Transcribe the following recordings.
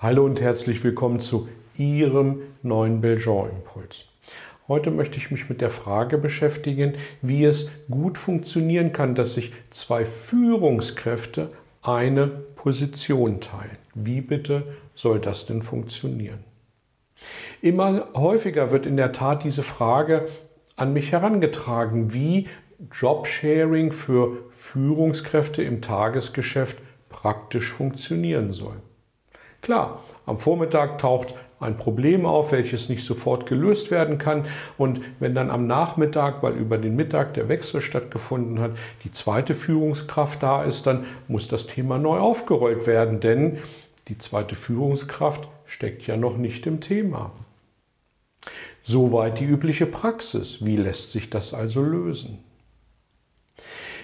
Hallo und herzlich willkommen zu Ihrem neuen Belgian-Impuls. Heute möchte ich mich mit der Frage beschäftigen, wie es gut funktionieren kann, dass sich zwei Führungskräfte eine Position teilen. Wie bitte soll das denn funktionieren? Immer häufiger wird in der Tat diese Frage an mich herangetragen, wie Jobsharing für Führungskräfte im Tagesgeschäft praktisch funktionieren soll. Klar, am Vormittag taucht ein Problem auf, welches nicht sofort gelöst werden kann. Und wenn dann am Nachmittag, weil über den Mittag der Wechsel stattgefunden hat, die zweite Führungskraft da ist, dann muss das Thema neu aufgerollt werden, denn die zweite Führungskraft steckt ja noch nicht im Thema. Soweit die übliche Praxis. Wie lässt sich das also lösen?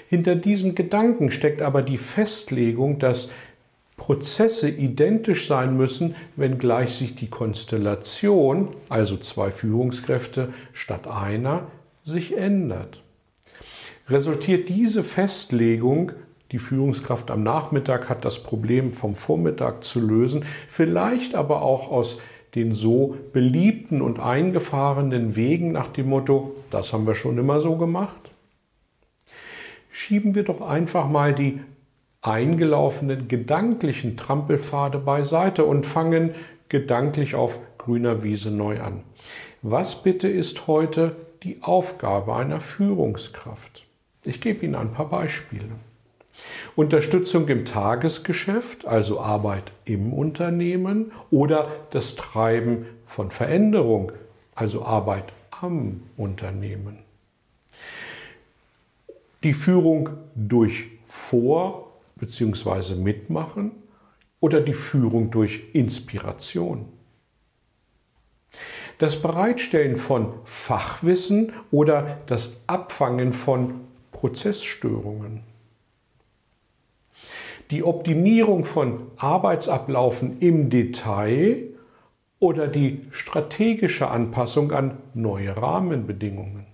Hinter diesem Gedanken steckt aber die Festlegung, dass Prozesse identisch sein müssen, wenngleich sich die Konstellation, also zwei Führungskräfte statt einer, sich ändert. Resultiert diese Festlegung, die Führungskraft am Nachmittag hat das Problem vom Vormittag zu lösen, vielleicht aber auch aus den so beliebten und eingefahrenen Wegen nach dem Motto, das haben wir schon immer so gemacht? Schieben wir doch einfach mal die eingelaufenen gedanklichen Trampelpfade beiseite und fangen gedanklich auf grüner Wiese neu an. Was bitte ist heute die Aufgabe einer Führungskraft? Ich gebe Ihnen ein paar Beispiele. Unterstützung im Tagesgeschäft, also Arbeit im Unternehmen oder das Treiben von Veränderung, also Arbeit am Unternehmen. Die Führung durch Vor- bzw. Mitmachen oder die Führung durch Inspiration. Das Bereitstellen von Fachwissen oder das Abfangen von Prozessstörungen. Die Optimierung von Arbeitsablaufen im Detail oder die strategische Anpassung an neue Rahmenbedingungen.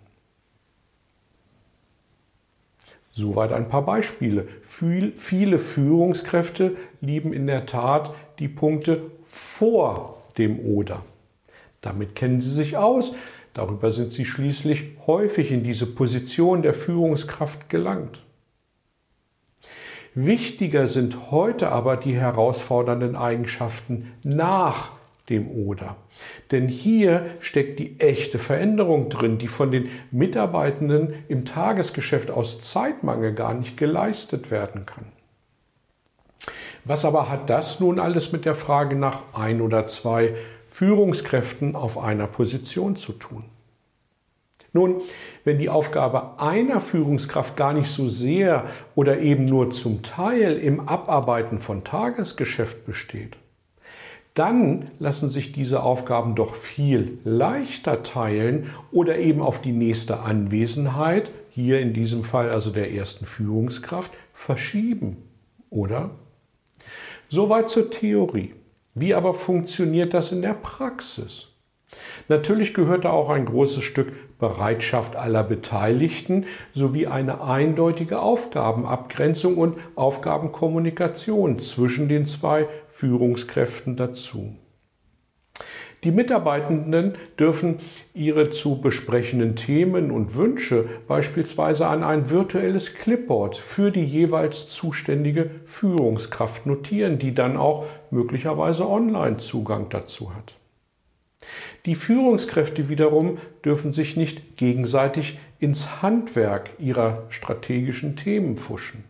Soweit ein paar Beispiele. viele Führungskräfte lieben in der Tat die Punkte vor dem Oder. Damit kennen sie sich aus. Darüber sind sie schließlich häufig in diese Position der Führungskraft gelangt. Wichtiger sind heute aber die herausfordernden Eigenschaften nach dem Oder. Denn hier steckt die echte Veränderung drin, die von den Mitarbeitenden im Tagesgeschäft aus Zeitmangel gar nicht geleistet werden kann. Was aber hat das nun alles mit der Frage nach ein oder zwei Führungskräften auf einer Position zu tun? Nun, wenn die Aufgabe einer Führungskraft gar nicht so sehr oder eben nur zum Teil im Abarbeiten von Tagesgeschäft besteht, dann lassen sich diese Aufgaben doch viel leichter teilen oder eben auf die nächste Anwesenheit, hier in diesem Fall also der ersten Führungskraft, verschieben, oder? Soweit zur Theorie. Wie aber funktioniert das in der Praxis? Natürlich gehört da auch ein großes Stück Bereitschaft aller Beteiligten sowie eine eindeutige Aufgabenabgrenzung und Aufgabenkommunikation zwischen den zwei Führungskräften dazu. Die Mitarbeitenden dürfen ihre zu besprechenden Themen und Wünsche beispielsweise an ein virtuelles Clipboard für die jeweils zuständige Führungskraft notieren, die dann auch möglicherweise Online-Zugang dazu hat. Die Führungskräfte wiederum dürfen sich nicht gegenseitig ins Handwerk ihrer strategischen Themen fuschen.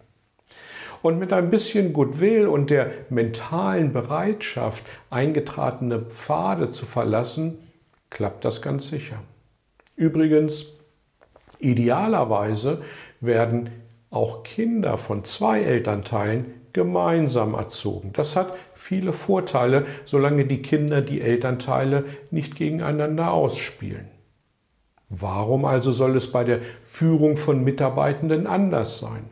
Und mit ein bisschen Goodwill und der mentalen Bereitschaft, eingetratene Pfade zu verlassen, klappt das ganz sicher. Übrigens, idealerweise werden auch Kinder von zwei Elternteilen gemeinsam erzogen. Das hat viele Vorteile, solange die Kinder die Elternteile nicht gegeneinander ausspielen. Warum also soll es bei der Führung von Mitarbeitenden anders sein?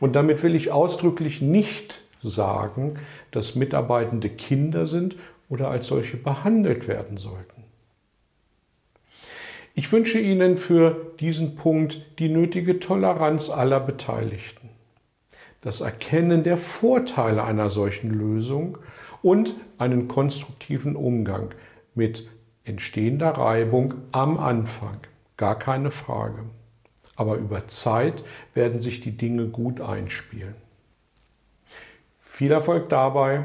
Und damit will ich ausdrücklich nicht sagen, dass Mitarbeitende Kinder sind oder als solche behandelt werden sollten. Ich wünsche Ihnen für diesen Punkt die nötige Toleranz aller Beteiligten, das Erkennen der Vorteile einer solchen Lösung und einen konstruktiven Umgang mit entstehender Reibung am Anfang. Gar keine Frage. Aber über Zeit werden sich die Dinge gut einspielen. Viel Erfolg dabei.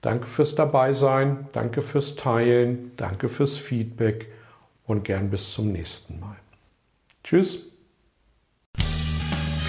Danke fürs Dabeisein, danke fürs Teilen, danke fürs Feedback und gern bis zum nächsten Mal. Tschüss.